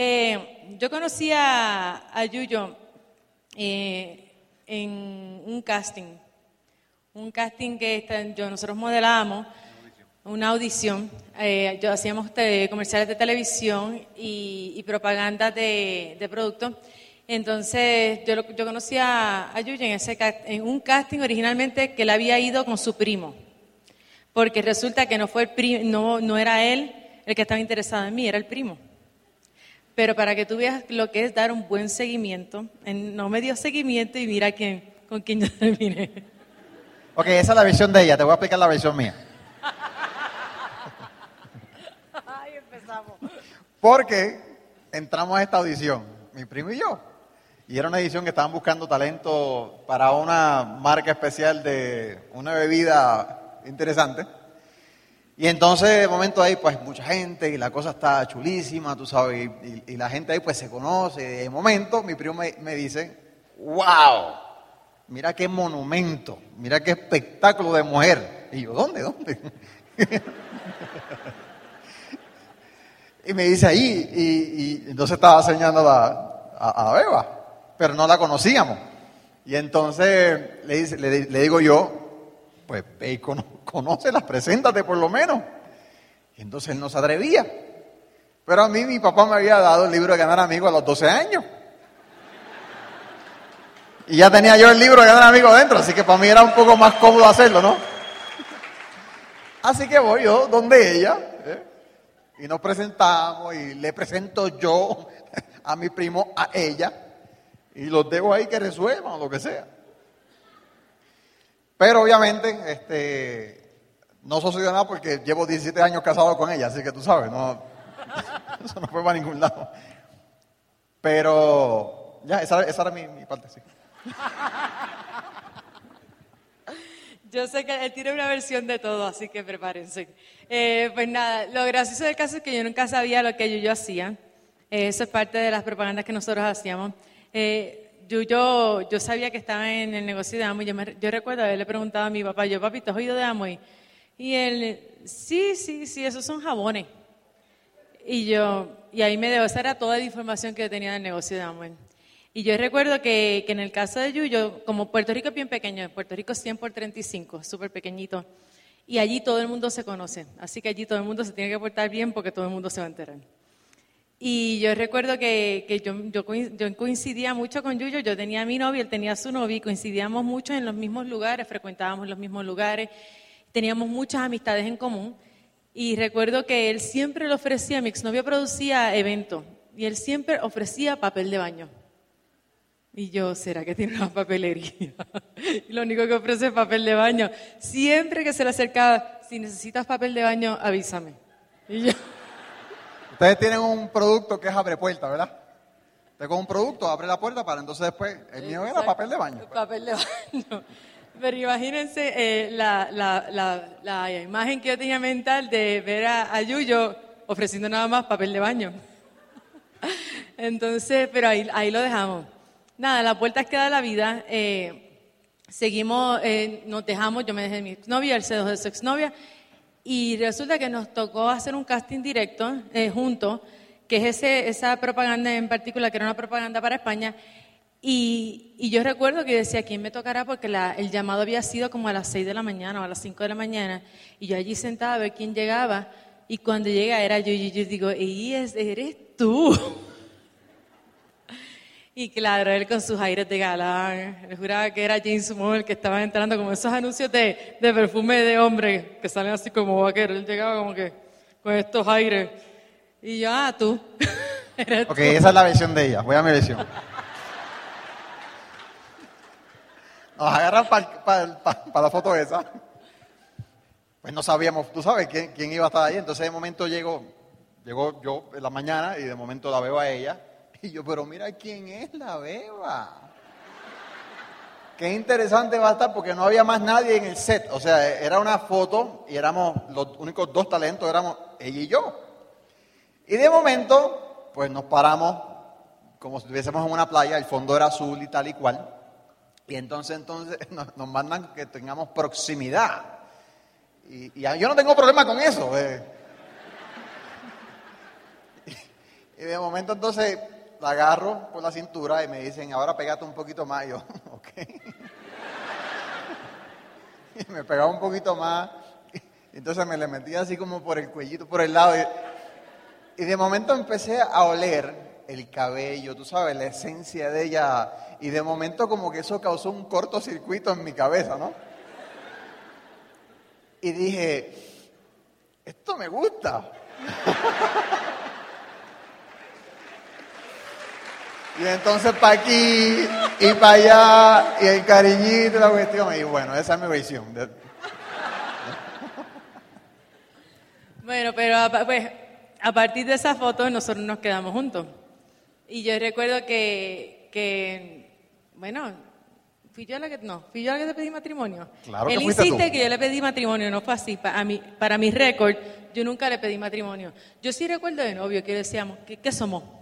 Eh, yo conocí a, Yuyo eh, en un casting, un casting que está- yo, nosotros modelábamos, una audición. Eh, yo hacíamos comerciales de televisión y, propaganda de, productos. Entonces, yo, yo conocí a, Yuyo en, ese, en un casting originalmente que él había ido con su primo porque resulta que no fue el pri- no, no era él el que estaba interesado en mí, era el primo. Pero para que tú veas lo que es dar un buen seguimiento, no me dio seguimiento y mira quién, con quién yo terminé. Ok, esa es la visión de ella, te voy a explicar la visión mía. Ay, empezamos. Porque entramos a esta audición, mi primo y yo. Y era una edición que estaban buscando talento para una marca especial de una bebida interesante. Y entonces de momento ahí pues mucha gente y la cosa está chulísima, tú sabes, y, la gente ahí pues se conoce. De momento mi primo me, me dice, wow, mira qué monumento, mira qué espectáculo de mujer. Y yo, ¿dónde? ¿Dónde? Y me dice ahí, y, entonces estaba enseñando a, a, a Beba, pero no la conocíamos. Y entonces le, dice- le, le digo yo, pues ve y conócelas, preséntate por lo menos. Y entonces él no se atrevía. Pero a mí mi papá me había dado el libro de ganar amigos a los 12 años. Y ya tenía yo el libro de ganar amigos dentro, así que para mí era un poco más cómodo hacerlo, ¿no? Así que voy yo donde ella, ¿eh? y nos presentamos y le presento yo a mi primo a ella y los dejo ahí que resuelvan o lo que sea. Pero obviamente este, no sucedió nada porque llevo 17 años casado con ella, así que tú sabes, no, eso no fue para ningún lado. Pero ya, esa, esa era mi, mi parte, sí. Yo sé que él tiene una versión de todo, así que prepárense. Eh, pues nada, lo gracioso del caso es que yo nunca sabía lo que Yuyo hacía. Eh, eso es parte de las propagandas que nosotros hacíamos. Eh, Yuyo, yo sabía que estaba en el negocio de Amway. Yo, me- yo recuerdo haberle preguntado a mi papá, yo, papi, ¿te has oído de Amway? Y él, sí, sí, sí, esos son jabones. Y yo, y ahí me dejó, esa era toda la información que yo tenía del negocio de Amway. Y yo recuerdo que, que en el caso de Yuyo, como Puerto Rico es bien pequeño, Puerto Rico es 100 por 35, súper pequeñito, y allí todo el mundo se conoce, así que allí todo el mundo se tiene que portar bien porque todo el mundo se va a enterar. Y yo recuerdo que, que yo, yo, yo coincidía mucho con Yuyo, yo tenía a mi novio, él tenía a su novio, coincidíamos mucho en los mismos lugares, frecuentábamos los mismos lugares, teníamos muchas amistades en común. Y recuerdo que él siempre le ofrecía, mi exnovio producía eventos, y él siempre ofrecía papel de baño. Y yo, ¿será que tiene una papelería? lo único que ofrece es papel de baño. Siempre que se le acercaba, si necesitas papel de baño, avísame. Y yo, Ustedes tienen un producto que es abre puerta, ¿verdad? Usted con un producto abre la puerta para entonces después, el mío era papel de baño. Papel de baño. Pero imagínense eh, la, la, la, la imagen que yo tenía mental de ver a, a Yuyo ofreciendo nada más papel de baño. Entonces, pero ahí, ahí lo dejamos. Nada, las vueltas que da la vida. eh, seguimos, eh, nos dejamos, yo me dejé de mi exnovia, él se dejó de su exnovia. Y resulta que nos tocó hacer un casting directo eh, juntos, que es ese, esa propaganda en particular, que era una propaganda para España. Y, y yo recuerdo que decía, ¿quién me tocará? Porque la- el llamado había sido como a las 6 de la mañana o a las 5 de la mañana. Y yo allí sentada a ver quién llegaba. Y cuando llega era yo, y yo digo, "Ey, es- eres tú. Y claro, él con sus aires de galán, él juraba que era James Moore que estaba entrando como esos anuncios de, de perfume de hombre que salen así como vaquero. Él llegaba como que con estos aires. Y yo, ah, tú. Ok, esa es la versión de ella. Voy a mi versión. Nos agarran para la foto esa. Pues no sabíamos, tú sabes quién, quién iba a estar ahí. Entonces de momento llegó, llegó yo en la mañana y de momento la veo a ella. Y yo, pero mira quién es la beba. Qué interesante va a estar porque no había más nadie en el set. O sea, era una foto y éramos los únicos dos talentos, éramos ella y yo. Y de momento, pues nos paramos como si estuviésemos en una playa, el fondo era azul y tal y cual. Y entonces, entonces nos, mandan que tengamos proximidad. Y, y yo no tengo problema con eso. eh. Y de momento entonces la agarro por la cintura y me dicen, ahora pégate un poquito más. Y yo, ok. Y me pegaba un poquito más. Entonces me le metía así como por el cuellito, por el lado. Y, y de momento empecé a oler el cabello, tú sabes, la esencia de ella. Y de momento como que eso causó un cortocircuito en mi cabeza, ¿no? Y dije, esto me gusta. Y entonces para aquí y para allá y el cariñito y la cuestión. Y bueno, esa es mi visión. Bueno, pero pues, a partir de esa foto nosotros nos quedamos juntos. Y yo recuerdo que, que, bueno, fui yo la que, no, fui yo la que te pedí matrimonio. Claro que Él fuiste insiste tú. que yo le pedí matrimonio, no fue así. Para, mí, para mi récord, yo nunca le pedí matrimonio. Yo sí recuerdo de novio que decíamos, ¿qué, qué somos?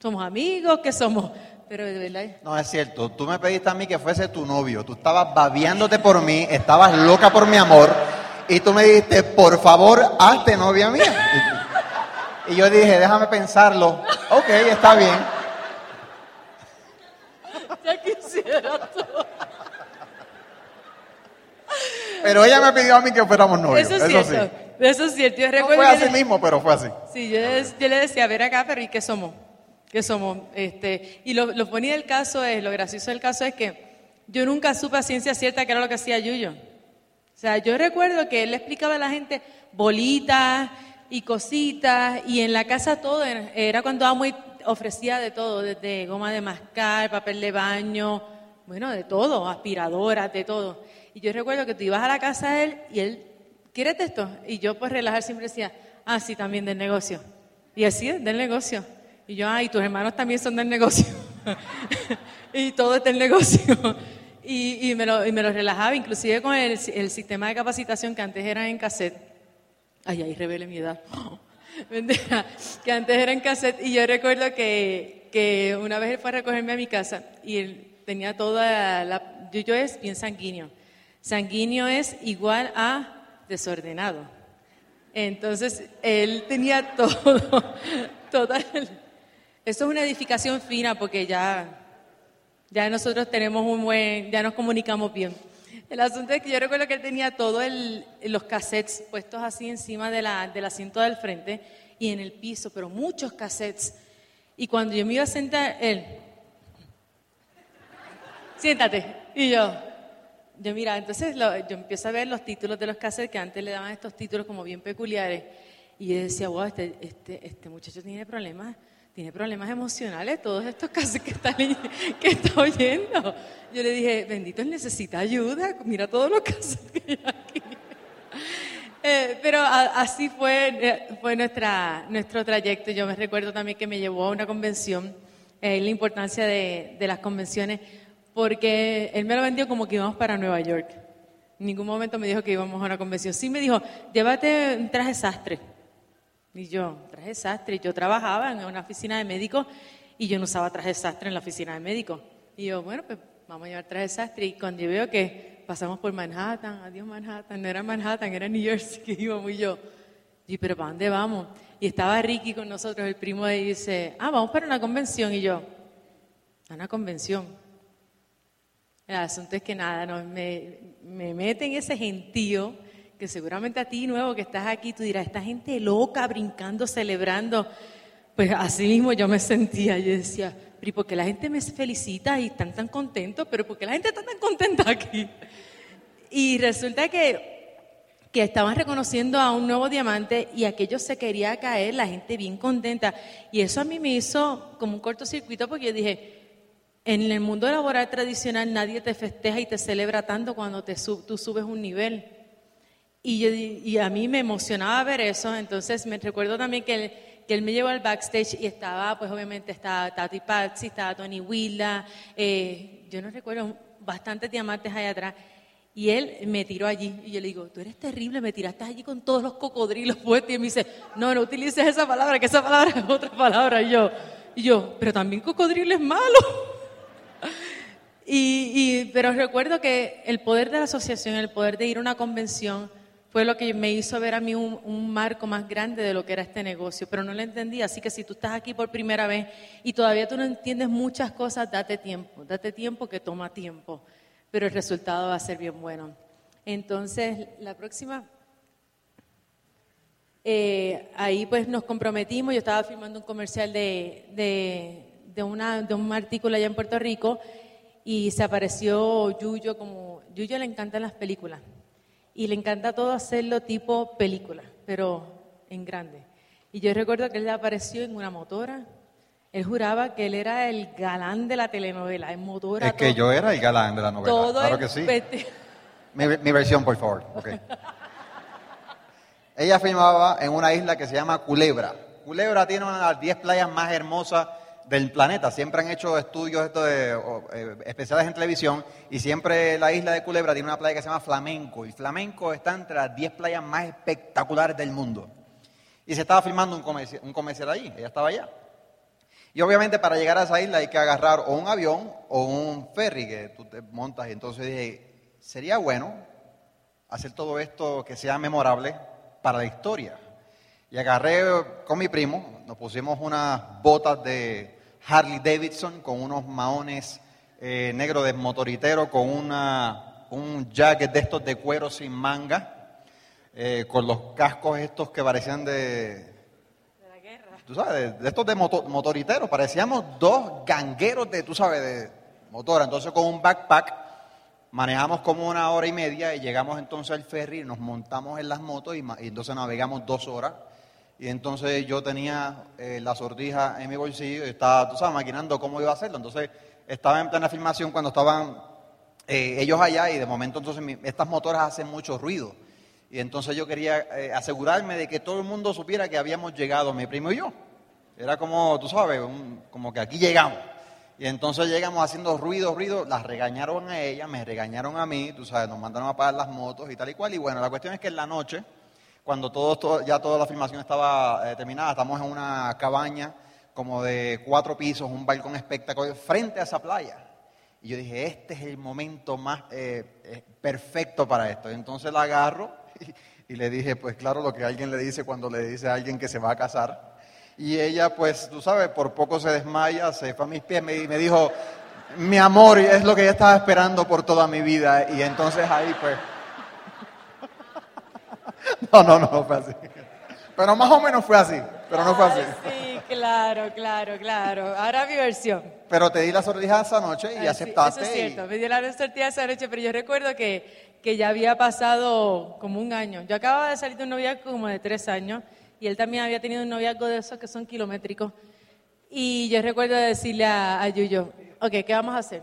¿Somos amigos? ¿Qué somos? Pero de verdad, No es cierto, tú me pediste a mí que fuese tu novio, tú estabas babeándote por mí, estabas loca por mi amor y tú me dijiste, por favor, hazte novia mía. Y, yo dije, déjame pensarlo, ok, está bien. ya quisiera tú. Pero ella me pidió a mí que fuéramos novios, Eso es eso, cierto. sí. Eso es cierto. Yo No fue que así le- mismo, pero fue así. Sí, yo, le- yo le decía, a ver acá, pero ¿y qué somos? ¿Qué somos? Este, y lo, lo bonito del caso es, lo gracioso del caso es que yo nunca supe a ciencia cierta qué era lo que hacía Yuyo. O sea, yo recuerdo que él le explicaba a la gente bolitas y cositas, y en la casa todo era, cuando amo ofrecía de todo, desde goma de mascar, papel de baño, bueno, de todo, aspiradoras, de todo. Y yo recuerdo que tú ibas a la casa de él y él, ¿quieres esto? Y yo pues relajar siempre decía, ah, sí, también del negocio. Y así del negocio. Y yo, ay, tus hermanos también son del negocio. y todo es del negocio. y, y me lo, y me lo relajaba, inclusive con el, el sistema de capacitación que antes era en cassette. Ay, ahí revele mi edad. Que antes era en cassette. Y yo recuerdo que, que una vez él fue a recogerme a mi casa y él tenía toda la... Yo, yo es bien sanguíneo. Sanguíneo es igual a desordenado. Entonces, él tenía todo, toda el- Eso es una edificación fina porque ya, ya nosotros tenemos un buen, ya nos comunicamos bien. El asunto es que yo recuerdo que él tenía todos los cassettes puestos así encima de la, del asiento del frente y en el piso, pero muchos cassettes. Y cuando yo me iba a sentar, él, siéntate. Y yo, yo mira, entonces lo- yo empiezo a ver los títulos de los cassettes que antes le daban estos títulos como bien peculiares. Y yo decía, wow, este, este, este muchacho tiene problemas, tiene problemas emocionales, todos estos cassettes que está, que está oyendo. Yo le dije, bendito, él necesita ayuda, mira todos los cassettes que hay aquí. Eh, pero así fue, eh, fue nuestra, nuestro trayecto. Yo me recuerdo también que me llevó a una convención, eh, la importancia de, de las convenciones, porque él me lo vendió como que íbamos para Nueva York. En ningún momento me dijo que íbamos a una convención. Sí me dijo, llévate un traje sastre. Y yo, traje sastre. Yo trabajaba en una oficina de médicos y yo no usaba traje sastre en la oficina de médicos. Y yo, bueno, pues vamos a llevar traje sastre. Y cuando yo veo que pasamos por Manhattan, adiós Manhattan, no era Manhattan, era New Jersey que íbamos y yo. Y pero ¿para dónde vamos? Y estaba Ricky con nosotros, el primo de él, y dice, ah, vamos para una convención. Y yo, a una convención. El asunto es que nada, no, me, me mete en ese gentío que seguramente a ti nuevo que estás aquí, tú dirás, esta gente loca, brincando, celebrando. Pues así mismo yo me sentía, yo decía, pero ¿y por qué la gente me felicita y están tan contentos? Pero ¿por qué la gente está tan contenta aquí? Y resulta que, que estaban reconociendo a un nuevo diamante y aquello se quería caer, la gente bien contenta. Y eso a mí me hizo como un cortocircuito porque yo dije, en el mundo laboral tradicional nadie te festeja y te celebra tanto cuando te sub- tú subes un nivel. Y, yo y a mí me emocionaba ver eso, entonces me recuerdo también que él, que él me llevó al backstage y estaba, pues obviamente estaba Tati Patsy, estaba Tony Willa, eh, yo no recuerdo, bastantes diamantes allá atrás. Y él me tiró allí y yo le digo, tú eres terrible, me tiraste allí con todos los cocodrilos puestos. Y él me dice, no, no utilices esa palabra, que esa palabra es otra palabra. Y yo, y yo pero también cocodrilo es malo. Y, y- pero recuerdo que el poder de la asociación, el poder de ir a una convención, fue lo que me hizo ver a mí un, marco más grande de lo que era este negocio, pero no lo entendí. Así que si tú estás aquí por primera vez y todavía tú no entiendes muchas cosas, date tiempo, date tiempo que toma tiempo, pero el resultado va a ser bien bueno. Entonces, la próxima, eh, ahí pues nos comprometimos, yo estaba filmando un comercial de, de, de, una, de un artículo allá en Puerto Rico y se apareció Yuyo como, Yuyo le encantan las películas y le encanta todo hacerlo tipo película, pero en grande. Y yo recuerdo que él apareció en una motora. Él juraba que él era el galán de la telenovela, en motora. Es que yo era el galán de la novela. Todo claro que sí. Mi, mi versión, por favor. ok. Ella filmaba en una isla que se llama Culebra. Culebra tiene una de las 10 playas más hermosas del planeta. Siempre han hecho estudios esto eh, especiales en televisión y siempre la isla de Culebra tiene una playa que se llama Flamenco. Y Flamenco está entre las 10 playas más espectaculares del mundo. Y se estaba filmando un un comercial allí. Ella estaba allá. Y obviamente para llegar a esa isla hay que agarrar o un avión o un ferry que tú te montas. Y entonces dije, sería bueno hacer todo esto que sea memorable para la historia. Y agarré con mi primo, nos pusimos unas botas de Harley Davidson con unos maones eh, negros de motoritero, con una, un jacket de estos de cuero sin manga, eh, con los cascos estos que parecían de, de la guerra. tú sabes, de, estos de moto- motoriteros, parecíamos dos gangueros de, tú sabes, de motora. Entonces con un backpack manejamos como una hora y media y llegamos entonces al ferry, nos montamos en las motos y entonces navegamos dos horas. Y entonces yo tenía eh, la sortija en mi bolsillo y estaba, tú sabes, maquinando cómo iba a hacerlo. Entonces estaba en plena filmación cuando estaban eh, ellos allá y de momento entonces mi- estas motoras hacen mucho ruido. Y entonces yo quería eh, asegurarme de que todo el mundo supiera que habíamos llegado, mi primo y yo. Era como, tú sabes, un- como que aquí llegamos. Y entonces llegamos haciendo ruido, ruido, las regañaron a ella, me regañaron a mí, tú sabes, nos mandaron a pagar las motos y tal y cual. Y bueno, la cuestión es que en la noche, cuando todo, todo- ya toda la filmación estaba eh, terminada, estamos en una cabaña como de cuatro pisos, un balcón espectacular, frente a esa playa. Y yo dije, este es el momento más eh, eh, perfecto para esto. Entonces la agarro y, y le dije, pues claro, lo que alguien le dice cuando le dice a alguien que se va a casar. Y ella, pues, tú sabes, por poco se desmaya, se fue a mis pies me- me dijo, mi amor, es lo que yo estaba esperando por toda mi vida. Y entonces ahí, pues... No, no, no fue así. Pero más o menos fue así, pero no fue así. Ay, sí, claro, claro, claro. Ahora mi versión. Pero te di la sortija esa noche y Ay, sí, aceptaste. eso es y- cierto, me dio la sortija esa noche, pero yo recuerdo que, que ya había pasado como un año. Yo acababa de salir de un noviazgo como de tres años y él también había tenido un noviazgo de esos que son kilométricos. Y yo recuerdo decirle a, a Yuyo, ok, ¿qué vamos a hacer?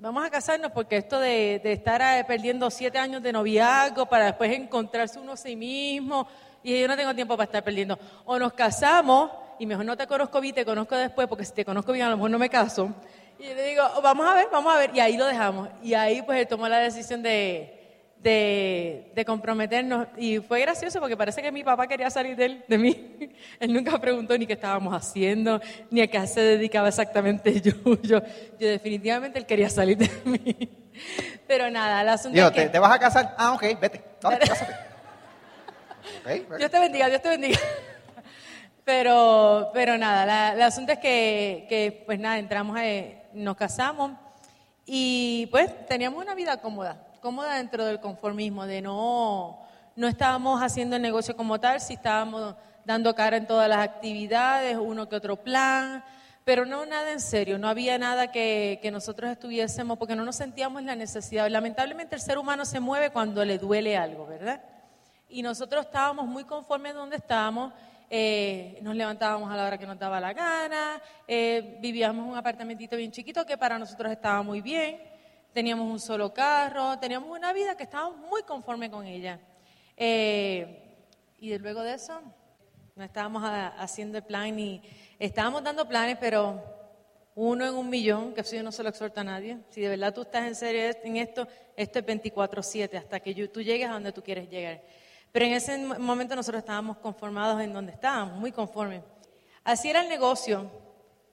Vamos a casarnos porque esto de, de estar eh, perdiendo siete años de noviazgo para después encontrarse uno a sí mismo, y yo no tengo tiempo para estar perdiendo. O nos casamos y mejor no te conozco bien, te conozco después, porque si te conozco bien a lo mejor no me caso. Y yo le digo, vamos a ver, vamos a ver, y ahí lo dejamos. Y ahí pues él tomó la decisión de, de, de comprometernos. Y fue gracioso porque parece que mi papá quería salir de, él, de mí. Él nunca preguntó ni qué estábamos haciendo, ni a qué se dedicaba exactamente yo. Yo, yo definitivamente él quería salir de mí. Pero nada, el asunto es que... ¿te, te vas a casar? Ah, ok, vete. Dale, cásate. Dios te bendiga, Dios te bendiga. Pero, pero nada, la, el asunto es que, que, pues nada, entramos, eh, nos casamos y pues teníamos una vida cómoda, cómoda dentro del conformismo, de no, no estábamos haciendo el negocio como tal, sí estábamos dando cara en todas las actividades, uno que otro plan, pero no nada en serio, no había nada que, que nosotros estuviésemos, porque no nos sentíamos la necesidad. Lamentablemente el ser humano se mueve cuando le duele algo, ¿verdad? Y nosotros estábamos muy conformes donde estábamos, eh, nos levantábamos a la hora que nos daba la gana, eh, vivíamos en un apartamentito bien chiquito que para nosotros estaba muy bien, teníamos un solo carro, teníamos una vida que estábamos muy conformes con ella. Eh, y luego de eso, no estábamos a- haciendo el plan y estábamos dando planes, pero uno en un millón, que eso yo no se lo exhorto a nadie. Si de verdad tú estás en serio en esto, esto es 24/7 hasta que yo- tú llegues a donde tú quieres llegar. Pero en ese mo- momento nosotros estábamos conformados en donde estábamos, muy conformes. Así era el negocio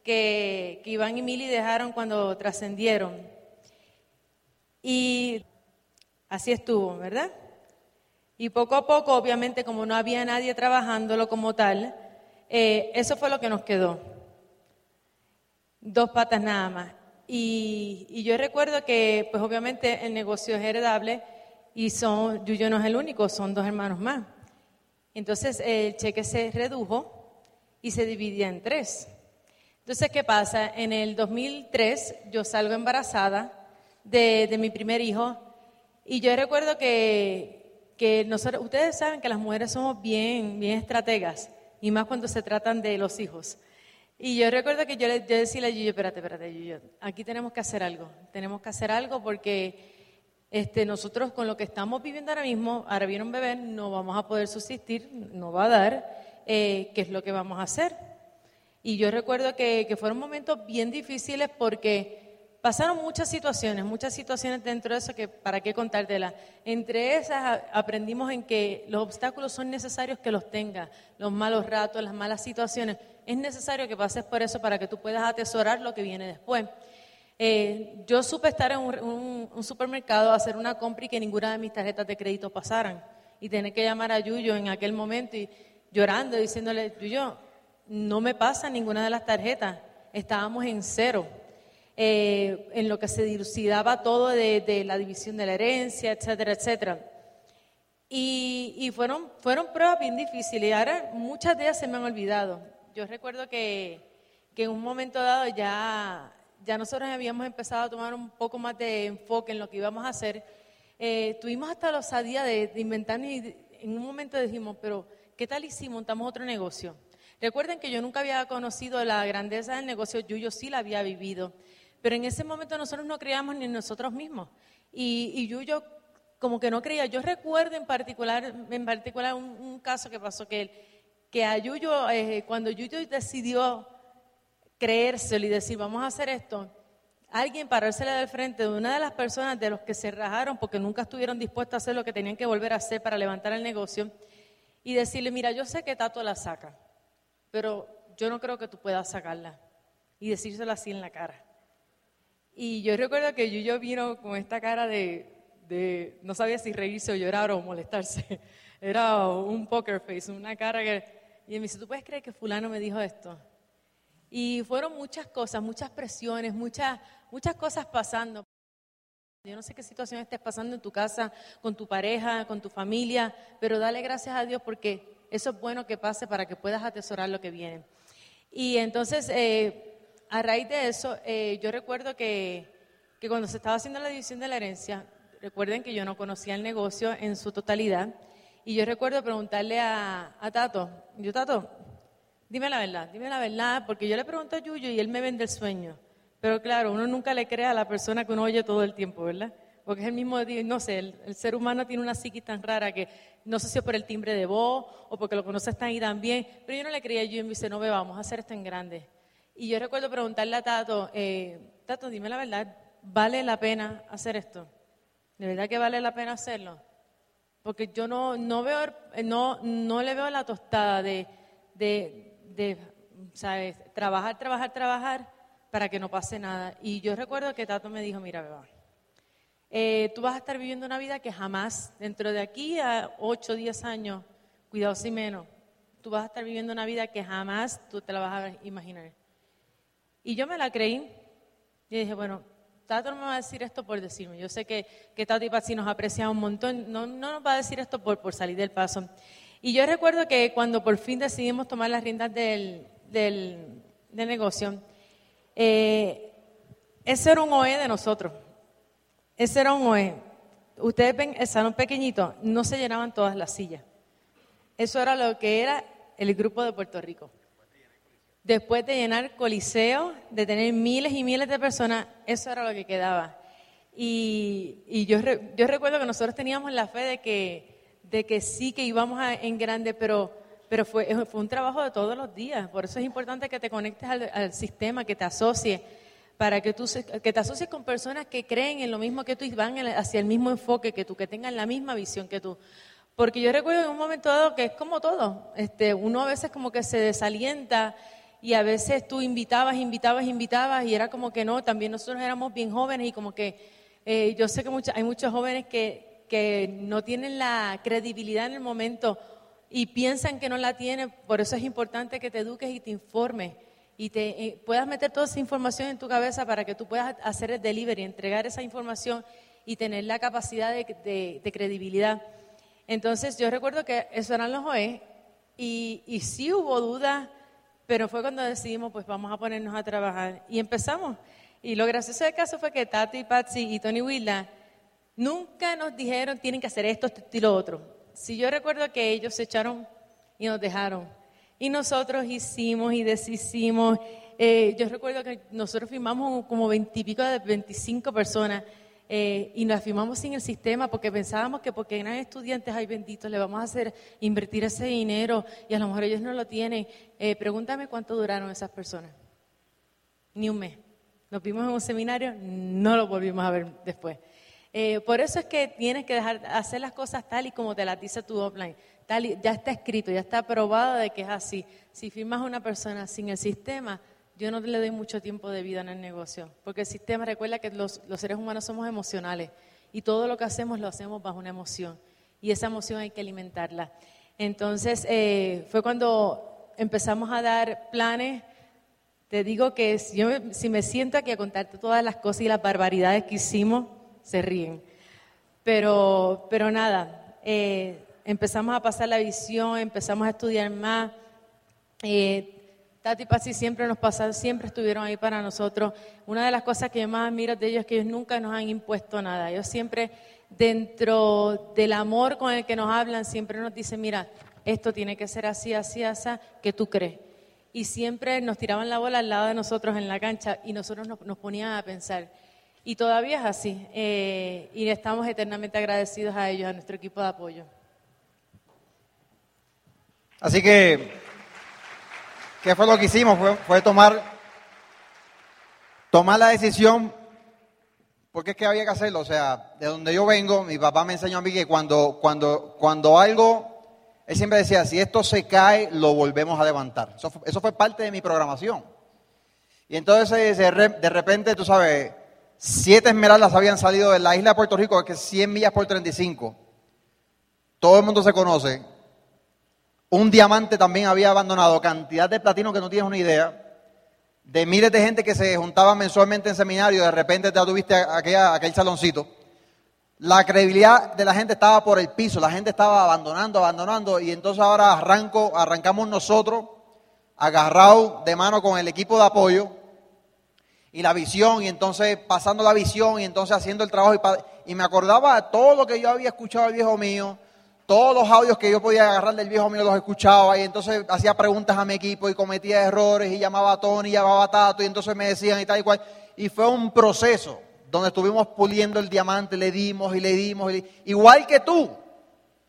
que, que Iván y Mili dejaron cuando trascendieron. Y así estuvo, ¿verdad? Y poco a poco, obviamente, como no había nadie trabajándolo como tal, eh, eso fue lo que nos quedó. Dos patas nada más. Y, y, yo recuerdo que, pues obviamente, el negocio es heredable y son, Yuyo no es el único, son dos hermanos más. Entonces el cheque se redujo y se dividía en tres. Entonces, ¿qué pasa? En el 2003 yo salgo embarazada de, de mi primer hijo y yo recuerdo que, que nosotros, ustedes saben que las mujeres somos bien, bien estrategas y más cuando se tratan de los hijos. Y yo recuerdo que yo, le, yo decía a Yuyo, espérate, espérate, Yuyo, aquí tenemos que hacer algo, tenemos que hacer algo porque este, nosotros con lo que estamos viviendo ahora mismo, ahora viene un bebé, no vamos a poder subsistir, no va a dar, eh, ¿qué es lo que vamos a hacer? Y yo recuerdo que, que fueron momentos bien difíciles porque pasaron muchas situaciones, muchas situaciones dentro de eso que para qué contártela. Entre esas aprendimos en que los obstáculos son necesarios que los tengas, los malos ratos, las malas situaciones. Es necesario que pases por eso para que tú puedas atesorar lo que viene después. Eh, yo supe estar en un, supermercado a hacer una compra y que ninguna de mis tarjetas de crédito pasaran. Y tener que llamar a Yuyo en aquel momento y llorando, diciéndole, Yuyo, no me pasa ninguna de las tarjetas. Estábamos en cero. Eh, en lo que se dilucidaba todo de, la división de la herencia, etcétera, etcétera. Y, y, fueron, fueron pruebas bien difíciles y ahora muchas de ellas se me han olvidado. Yo recuerdo que, que en un momento dado ya ya nosotros habíamos empezado a tomar un poco más de enfoque en lo que íbamos a hacer, eh, tuvimos hasta la osadía de, inventar y en un momento dijimos, pero ¿qué tal si montamos otro negocio? Recuerden que yo nunca había conocido la grandeza del negocio, Yuyo sí la había vivido, pero en ese momento nosotros no creíamos ni nosotros mismos. Y, y Yuyo como que no creía. Yo recuerdo en particular, en particular un, caso que pasó que, que a Yuyo, eh, cuando Yuyo decidió creérselo y decir, vamos a hacer esto, alguien parársele del frente de una de las personas de los que se rajaron porque nunca estuvieron dispuestos a hacer lo que tenían que volver a hacer para levantar el negocio y decirle, mira, yo sé que Tato la saca, pero yo no creo que tú puedas sacarla y decírselo así en la cara. Y yo recuerdo que Yuyo vino con esta cara de, de, no sabía si reírse o llorar o molestarse. Era un poker face, una cara que... Y me dice, ¿tú puedes creer que fulano me dijo esto? Y fueron muchas cosas, muchas presiones, muchas, muchas cosas pasando. Yo no sé qué situación estés pasando en tu casa, con tu pareja, con tu familia, pero dale gracias a Dios porque eso es bueno que pase para que puedas atesorar lo que viene. Y entonces, eh, a raíz de eso, eh, yo recuerdo que, que cuando se estaba haciendo la división de la herencia, recuerden que yo no conocía el negocio en su totalidad, y yo recuerdo preguntarle a, a Tato, yo Tato, Dime la verdad, dime la verdad, porque yo le pregunto a Yuyo y él me vende el sueño. Pero claro, uno nunca le cree a la persona que uno oye todo el tiempo, ¿verdad? Porque es el mismo, no sé, el, ser humano tiene una psiquis tan rara que no sé si es por el timbre de voz o porque lo conoces tan y tan bien, pero yo no le creía a Yuyo y me dice, no, ve, vamos a hacer esto en grande. Y yo recuerdo preguntarle a Tato, eh, Tato, dime la verdad, ¿vale la pena hacer esto? ¿De verdad que vale la pena hacerlo? Porque yo no, no, veo, no, no le veo la tostada de, de de ¿sabes? trabajar, trabajar, trabajar para que no pase nada. Y yo recuerdo que Tato me dijo, mira, beba, eh, tú vas a estar viviendo una vida que jamás, dentro de aquí a 8, 10 años, cuidado si menos, tú vas a estar viviendo una vida que jamás tú te la vas a imaginar. Y yo me la creí y dije, bueno, Tato no me va a decir esto por decirme. Yo sé que, que Tato y Patsy nos aprecia un montón, no, no nos va a decir esto por, por salir del paso. Y yo recuerdo que cuando por fin decidimos tomar las riendas del, del, negocio, eh, ese era un OE de nosotros. Ese era un OE. Ustedes ven el salón pequeñito, no se llenaban todas las sillas. Eso era lo que era el grupo de Puerto Rico. Después de llenar coliseo, de tener miles y miles de personas, eso era lo que quedaba. Y, y yo, yo recuerdo que nosotros teníamos la fe de que de que sí que íbamos en grande, pero, pero fue, fue un trabajo de todos los días. Por eso es importante que te conectes al, sistema, que te asocies, para que, tú, que te asocies con personas que creen en lo mismo que tú y van hacia el mismo enfoque que tú, que tengan la misma visión que tú. Porque yo recuerdo en un momento dado que es como todo, este, uno a veces como que se desalienta y a veces tú invitabas, invitabas, invitabas y era como que no, también nosotros éramos bien jóvenes y como que eh, yo sé que hay muchos jóvenes que no tienen la credibilidad en el momento y piensan que no la tienen. Por eso es importante que te eduques y te informes y te eh, puedas meter toda esa información en tu cabeza para que tú puedas hacer el delivery, entregar esa información y tener la capacidad de, credibilidad. Entonces yo recuerdo que eso eran los OE y, y sí hubo dudas, pero fue cuando decidimos, pues vamos a ponernos a trabajar y empezamos. Y lo gracioso del caso fue que Tati, Patsy y Tony Willa nunca nos dijeron tienen que hacer esto, esto y lo otro. Si yo recuerdo que ellos se echaron y nos dejaron. Y nosotros hicimos y deshicimos. Eh, yo recuerdo que nosotros firmamos como veintipico de veinticinco personas eh, y nos firmamos sin el sistema porque pensábamos que porque eran estudiantes, ay benditos, le vamos a hacer invertir ese dinero y a lo mejor ellos no lo tienen. Eh, pregúntame cuánto duraron esas personas. Ni un mes. Nos vimos en un seminario, no lo volvimos a ver después. por eso es que tienes que dejar hacer las cosas tal y como te las dice tu offline ya está escrito, ya está probado de que es así. Si firmas a una persona sin el sistema, yo no le doy mucho tiempo de vida en el negocio, porque el sistema recuerda que los, seres humanos somos emocionales y todo lo que hacemos lo hacemos bajo una emoción y esa emoción hay que alimentarla. Entonces, eh, fue cuando empezamos a dar planes. Te digo que si, yo si me siento aquí a contarte todas las cosas y las barbaridades que hicimos, se ríen. Pero, pero nada, eh, empezamos a pasar la visión, empezamos a estudiar más. Eh, Tati y Pasi siempre nos pasaron, siempre estuvieron ahí para nosotros. Una de las cosas que yo más admiro de ellos es que ellos nunca nos han impuesto nada. Ellos siempre, dentro del amor con el que nos hablan, siempre nos dicen, mira, esto tiene que ser así, así, así, que tú crees. Y siempre nos tiraban la bola al lado de nosotros en la cancha y nosotros nos, ponían a pensar. Y todavía es así. Eh, y estamos eternamente agradecidos a ellos, a nuestro equipo de apoyo. Así que, ¿qué fue lo que hicimos? Fue, tomar, tomar la decisión, porque es que había que hacerlo. O sea, de donde yo vengo, mi papá me enseñó a mí que cuando, cuando, cuando algo, él siempre decía, si esto se cae, lo volvemos a levantar. Eso fue, parte de mi programación. Y entonces, de repente, tú sabes, siete esmeraldas habían salido de la isla de Puerto Rico, que es 100 millas por 35. Todo el mundo se conoce un diamante también había abandonado, cantidad de platino que no tienes una idea, de miles de gente que se juntaban mensualmente en seminario, de repente te tuviste aquella, aquel saloncito. La credibilidad de la gente estaba por el piso, la gente estaba abandonando, abandonando, y entonces ahora arranco, arrancamos nosotros, agarrados de mano con el equipo de apoyo, y la visión, y entonces pasando la visión, y entonces haciendo el trabajo, y, me acordaba todo lo que yo había escuchado al viejo mío, todos los audios que yo podía agarrar del viejo mío los escuchaba y entonces hacía preguntas a mi equipo y cometía errores y llamaba a Tony, llamaba a Tato y entonces me decían y tal y cual. Y fue un proceso donde estuvimos puliendo el diamante, le dimos y le dimos. igual que tú,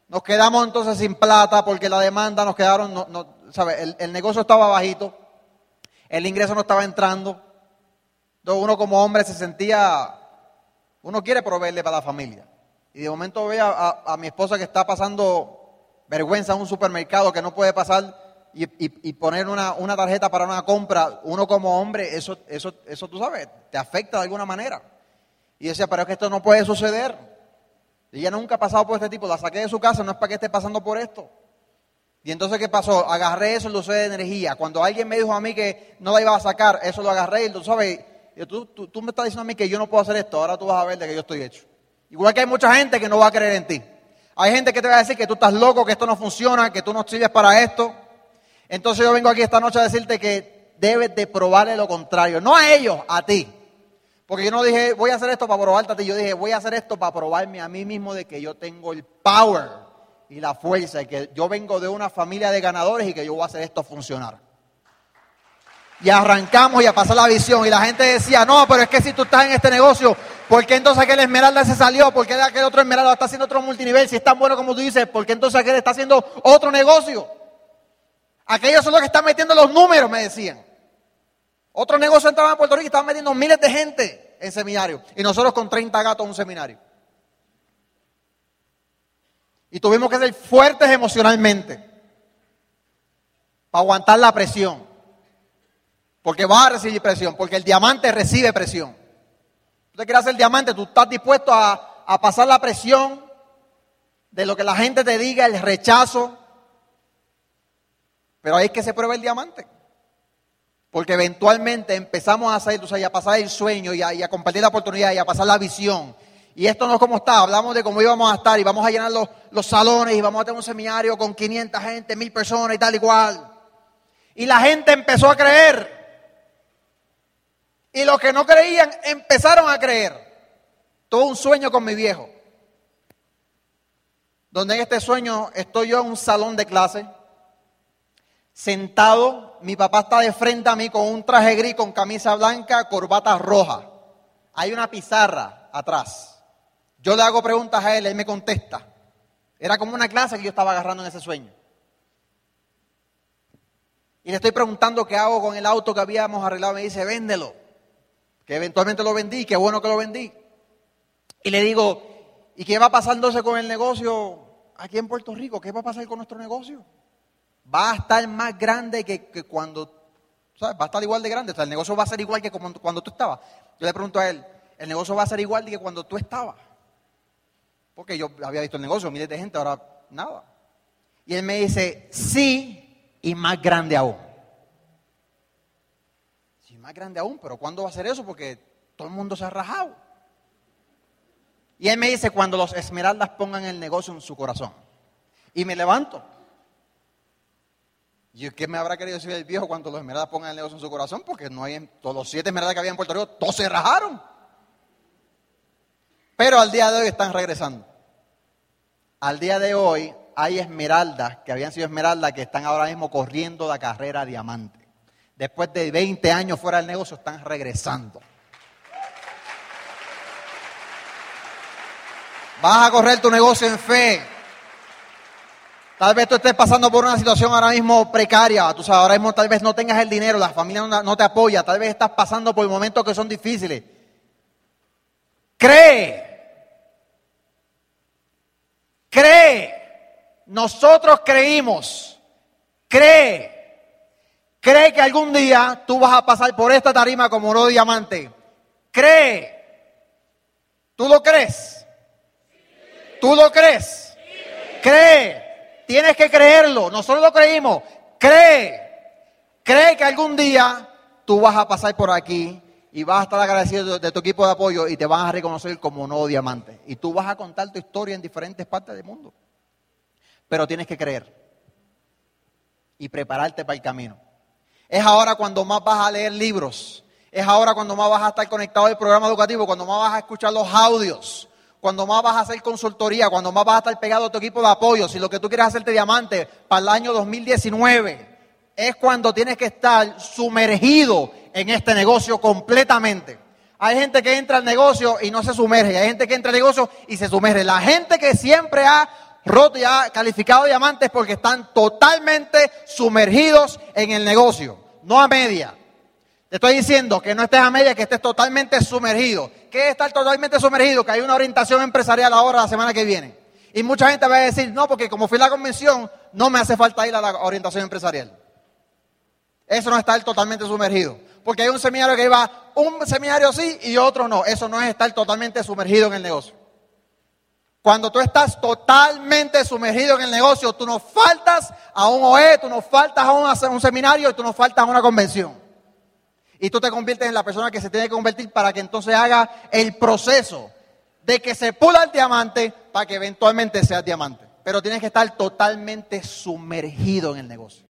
nos quedamos entonces sin plata porque la demanda nos quedaron, no, no, El, el, negocio estaba bajito, el ingreso no estaba entrando. Entonces uno como hombre se sentía, uno quiere proveerle para la familia y de momento ve a, mi esposa que está pasando vergüenza en un supermercado que no puede pasar y, poner una, tarjeta para una compra, uno como hombre, eso, eso, eso tú sabes, te afecta de alguna manera. Y decía, pero es que esto no puede suceder. Y ella nunca ha pasado por este tipo, la saqué de su casa, no es para que esté pasando por esto. Y entonces, ¿qué pasó? Agarré eso, lo usé de energía. Cuando alguien me dijo a mí que no la iba a sacar, eso lo agarré y tú sabes, tú, tú, tú me estás diciendo a mí que yo no puedo hacer esto, ahora tú vas a ver de que yo estoy hecho. Igual que hay mucha gente que no va a creer en ti. Hay gente que te va a decir que tú estás loco, que esto no funciona, que tú no sirves para esto. Entonces yo vengo aquí esta noche a decirte que debes de probarle lo contrario. No a ellos, a ti. Porque yo no dije, voy a hacer esto para probarte a ti. Yo dije, voy a hacer esto para probarme a mí mismo de que yo tengo el power y la fuerza y que yo vengo de una familia de ganadores y que yo voy a hacer esto funcionar. Y arrancamos y a pasar la visión. Y la gente decía, no, pero es que si tú estás en este negocio, ¿por qué entonces aquel esmeralda se salió? ¿Por qué aquel otro esmeralda está haciendo otro multinivel? Si es tan bueno como tú dices, ¿por qué entonces aquel está haciendo otro negocio? Aquellos son los que están metiendo los números, me decían. Otro negocio entraba en Puerto Rico y estaban metiendo miles de gente en seminario. Y nosotros con 30 gatos en un seminario. Y tuvimos que ser fuertes emocionalmente para aguantar la presión. Porque vas a recibir presión, porque el diamante recibe presión. Tú te quieres hacer diamante, tú estás dispuesto a, pasar la presión de lo que la gente te diga, el rechazo. Pero ahí es que se prueba el diamante. Porque eventualmente empezamos a hacer, a pasar el sueño y a, compartir la oportunidad y a pasar la visión. Y esto no es como está, hablamos de cómo íbamos a estar y vamos a llenar los, los salones y vamos a tener un seminario con 500 gente, 1000 personas y tal y cual. Y la gente empezó a creer. Y los que no creían empezaron a creer. Todo un sueño con mi viejo. Donde en este sueño estoy yo en un salón de clase, sentado, mi papá está de frente a mí con un traje gris, con camisa blanca, corbata roja. Hay una pizarra atrás. Yo le hago preguntas a él, él me contesta. Era como una clase que yo estaba agarrando en ese sueño. Y le estoy preguntando qué hago con el auto que habíamos arreglado. Me dice, véndelo. Que eventualmente lo vendí, qué bueno que lo vendí. Y le digo, ¿y qué va pasándose con el negocio aquí en Puerto Rico? ¿Qué va a pasar con nuestro negocio? Va a estar más grande que, cuando, ¿sabes? Va a estar igual de grande. O sea, el negocio va a ser igual que cuando tú estabas. Yo le pregunto a él, ¿el negocio va a ser igual que cuando tú estabas? Porque yo había visto el negocio, miles de gente, ahora nada. Y él me dice, sí, y más grande aún. Sí, más grande aún, pero ¿cuándo va a ser eso? Porque todo el mundo se ha rajado. Y él me dice, cuando los esmeraldas pongan el negocio en su corazón. Y me levanto. ¿Y qué me habrá querido decir el viejo cuando los esmeraldas pongan el negocio en su corazón? Porque no hay, todos los siete esmeraldas que había en Puerto Rico, todos se rajaron. Pero al día de hoy están regresando. Al día de hoy hay esmeraldas, que habían sido esmeraldas, que están ahora mismo corriendo la carrera diamante. Después de 20 años fuera del negocio, están regresando. Vas a correr tu negocio en fe. Tal vez tú estés pasando por una situación ahora mismo precaria. Tú sabes, ahora mismo tal vez no tengas el dinero, la familia no, te apoya. Tal vez estás pasando por momentos que son difíciles. Cree. Cree. Nosotros creímos. Cree. Cree que algún día tú vas a pasar por esta tarima como oro diamante. Cree. ¿Tú lo crees? ¿Tú lo crees? Cree. Tienes que creerlo. Nosotros lo creímos. Cree. Cree que algún día tú vas a pasar por aquí y vas a estar agradecido de, tu equipo de apoyo y te van a reconocer como nuevo diamante. Y tú vas a contar tu historia en diferentes partes del mundo. Pero tienes que creer y prepararte para el camino. Es ahora cuando más vas a leer libros. Es ahora cuando más vas a estar conectado al programa educativo, cuando más vas a escuchar los audios cuando más vas a hacer consultoría, cuando más vas a estar pegado a tu equipo de apoyo, si lo que tú quieres hacerte diamante para el año 2019, es cuando tienes que estar sumergido en este negocio completamente. Hay gente que entra al negocio y no se sumerge, hay gente que entra al negocio y se sumerge. La gente que siempre ha roto y ha calificado diamantes porque están totalmente sumergidos en el negocio, no a media. Te estoy diciendo que no estés a media, que estés totalmente sumergido. ¿Qué es estar totalmente sumergido? Que hay una orientación empresarial ahora la semana que viene. Y mucha gente va a decir, no, porque como fui a la convención, no me hace falta ir a la orientación empresarial. Eso no es estar totalmente sumergido. Porque hay un seminario que iba, un seminario sí y otro no. Eso no es estar totalmente sumergido en el negocio. Cuando tú estás totalmente sumergido en el negocio, tú no faltas a un OE, tú no faltas a un, un seminario y tú no faltas a una convención. Y tú te conviertes en la persona que se tiene que convertir para que entonces haga el proceso de que se pula el diamante para que eventualmente sea diamante. Pero tienes que estar totalmente sumergido en el negocio.